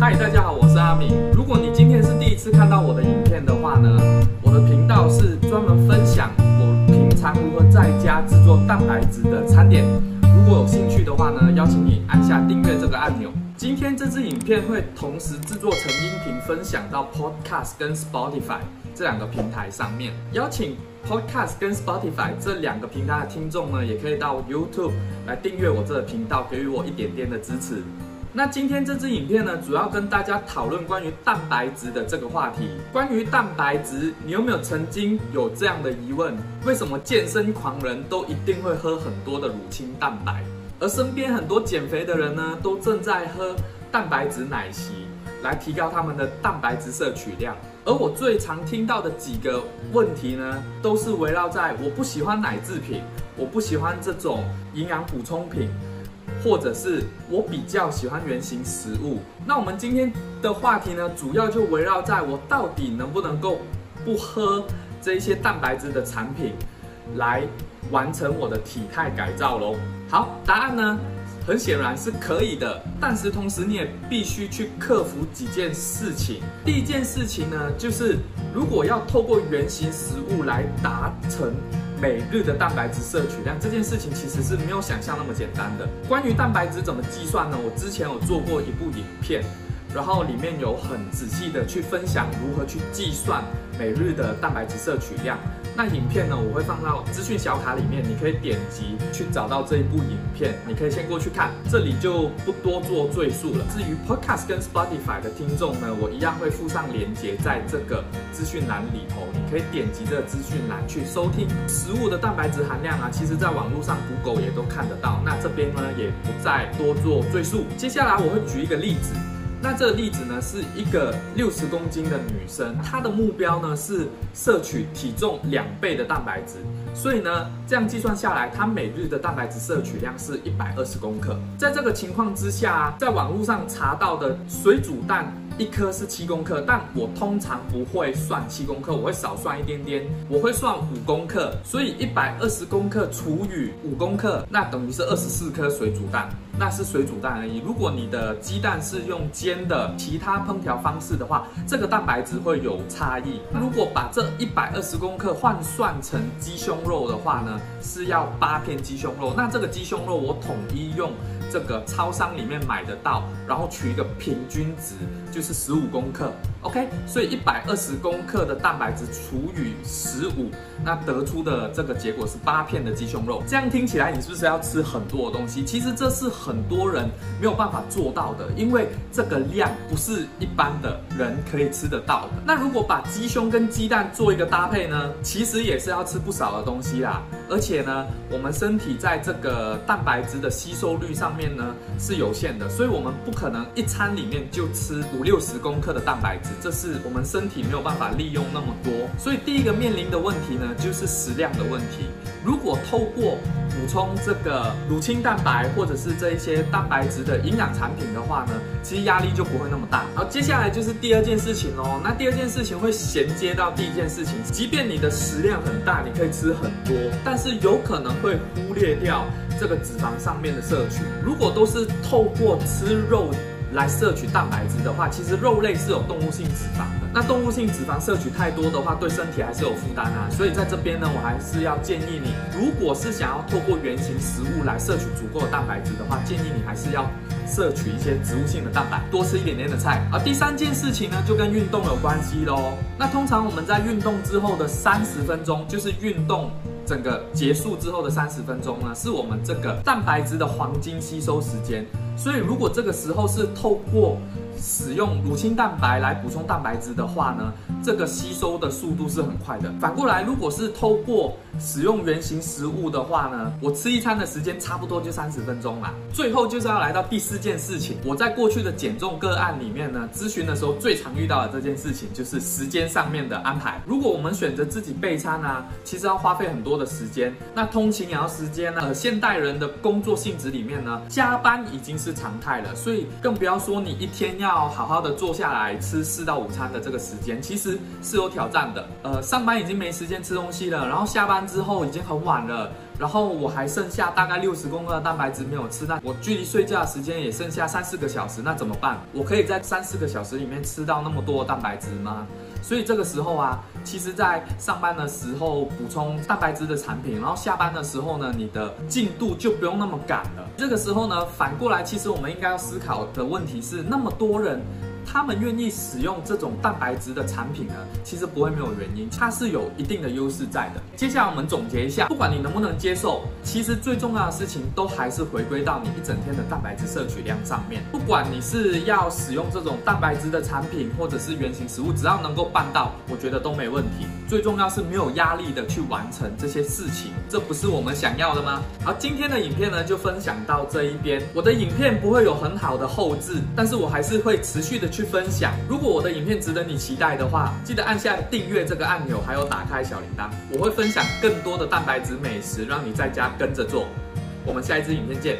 嗨，大家好，我是阿明。如果你今天是第一次看到我的影片的话呢，我的频道是专门分享我平常如何在家制作蛋白质的餐点。如果有兴趣的话呢，邀请你按下订阅这个按钮。今天这支影片会同时制作成音频，分享到 Podcast 跟 Spotify 这两个平台上面。邀请 Podcast 跟 Spotify 这两个平台的听众呢，也可以到 YouTube 来订阅我这个频道，给予我一点点的支持。那今天这支影片呢，主要跟大家讨论关于蛋白质的这个话题。关于蛋白质，你有没有曾经有这样的疑问？为什么健身狂人都一定会喝很多的乳清蛋白，而身边很多减肥的人呢，都正在喝蛋白质奶昔来提高他们的蛋白质摄取量？而我最常听到的几个问题呢，都是围绕在我不喜欢奶制品，我不喜欢这种营养补充品。或者是我比较喜欢原型食物。那我们今天的话题呢，主要就围绕在我到底能不能够不喝这一些蛋白质的产品，来完成我的体态改造喽。好，答案呢，很显然是可以的，但是同时你也必须去克服几件事情。第一件事情呢，就是如果要透过原型食物来达成。每日的蛋白质摄取量这件事情其实是没有想象那么简单的。关于蛋白质怎么计算呢？我之前有做过一部影片。然后里面有很仔细的去分享如何去计算每日的蛋白质摄取量。那影片呢，我会放到资讯小卡里面，你可以点击去找到这一部影片，你可以先过去看，这里就不多做赘述了。至于 Podcast 跟 Spotify 的听众呢，我一样会附上连接在这个资讯栏里头，你可以点击这个资讯栏去收听食物的蛋白质含量啊，其实在网络上 Google 也都看得到。那这边呢，也不再多做赘述。接下来我会举一个例子。那这个例子呢，是一个六十公斤的女生，她的目标呢是摄取体重两倍的蛋白质，所以呢，这样计算下来，她每日的蛋白质摄取量是一百二十公克。在这个情况之下，在网络上查到的水煮蛋。一颗是七公克，但我通常不会算七公克，我会少算一点点，我会算五公克，所以一百二十公克除以五公克，那等于是二十四颗水煮蛋，那是水煮蛋而已。如果你的鸡蛋是用煎的，其他烹调方式的话，这个蛋白质会有差异。如果把这一百二十公克换算成鸡胸肉的话呢，是要八片鸡胸肉，那这个鸡胸肉我统一用。这个超商里面买得到，然后取一个平均值，就是十五公克，OK，所以一百二十公克的蛋白质除以十五，那得出的这个结果是八片的鸡胸肉。这样听起来，你是不是要吃很多的东西？其实这是很多人没有办法做到的，因为这个量不是一般的人可以吃得到的。那如果把鸡胸跟鸡蛋做一个搭配呢，其实也是要吃不少的东西啦。而且呢，我们身体在这个蛋白质的吸收率上面呢是有限的，所以我们不可能一餐里面就吃五六十公克的蛋白质，这是我们身体没有办法利用那么多。所以第一个面临的问题呢，就是食量的问题。如果透过补充这个乳清蛋白或者是这一些蛋白质的营养产品的话呢，其实压力就不会那么大。好，接下来就是第二件事情哦。那第二件事情会衔接到第一件事情，即便你的食量很大，你可以吃很多，但是有可能会忽略掉这个脂肪上面的摄取。如果都是透过吃肉来摄取蛋白质的话，其实肉类是有动物性脂肪的。那动物性脂肪摄取太多的话，对身体还是有负担啊。所以在这边呢，我还是要建议你，如果是想要透过原型食物来摄取足够的蛋白质的话，建议你还是要摄取一些植物性的蛋白，多吃一点点的菜。而第三件事情呢，就跟运动有关系喽。那通常我们在运动之后的三十分钟，就是运动。整个结束之后的三十分钟呢，是我们这个蛋白质的黄金吸收时间。所以，如果这个时候是透过使用乳清蛋白来补充蛋白质的话呢，这个吸收的速度是很快的。反过来，如果是透过使用原型食物的话呢，我吃一餐的时间差不多就三十分钟啦。最后就是要来到第四件事情，我在过去的减重个案里面呢，咨询的时候最常遇到的这件事情就是时间上面的安排。如果我们选择自己备餐啊，其实要花费很多的时间，那通勤也要时间呢。现代人的工作性质里面呢，加班已经是常态了，所以更不要说你一天要好好的坐下来吃四到五餐的这个时间，其实。是有挑战的。呃，上班已经没时间吃东西了，然后下班之后已经很晚了，然后我还剩下大概六十公克的蛋白质没有吃，那我距离睡觉的时间也剩下三四个小时，那怎么办？我可以在三四个小时里面吃到那么多蛋白质吗？所以这个时候啊，其实，在上班的时候补充蛋白质的产品，然后下班的时候呢，你的进度就不用那么赶了。这个时候呢，反过来，其实我们应该要思考的问题是，那么多人。他们愿意使用这种蛋白质的产品呢，其实不会没有原因，它是有一定的优势在的。接下来我们总结一下，不管你能不能接受，其实最重要的事情都还是回归到你一整天的蛋白质摄取量上面。不管你是要使用这种蛋白质的产品，或者是原型食物，只要能够办到，我觉得都没问题。最重要是没有压力的去完成这些事情，这不是我们想要的吗？好，今天的影片呢就分享到这一边。我的影片不会有很好的后置，但是我还是会持续的去。去分享。如果我的影片值得你期待的话，记得按下订阅这个按钮，还有打开小铃铛。我会分享更多的蛋白质美食，让你在家跟着做。我们下一支影片见。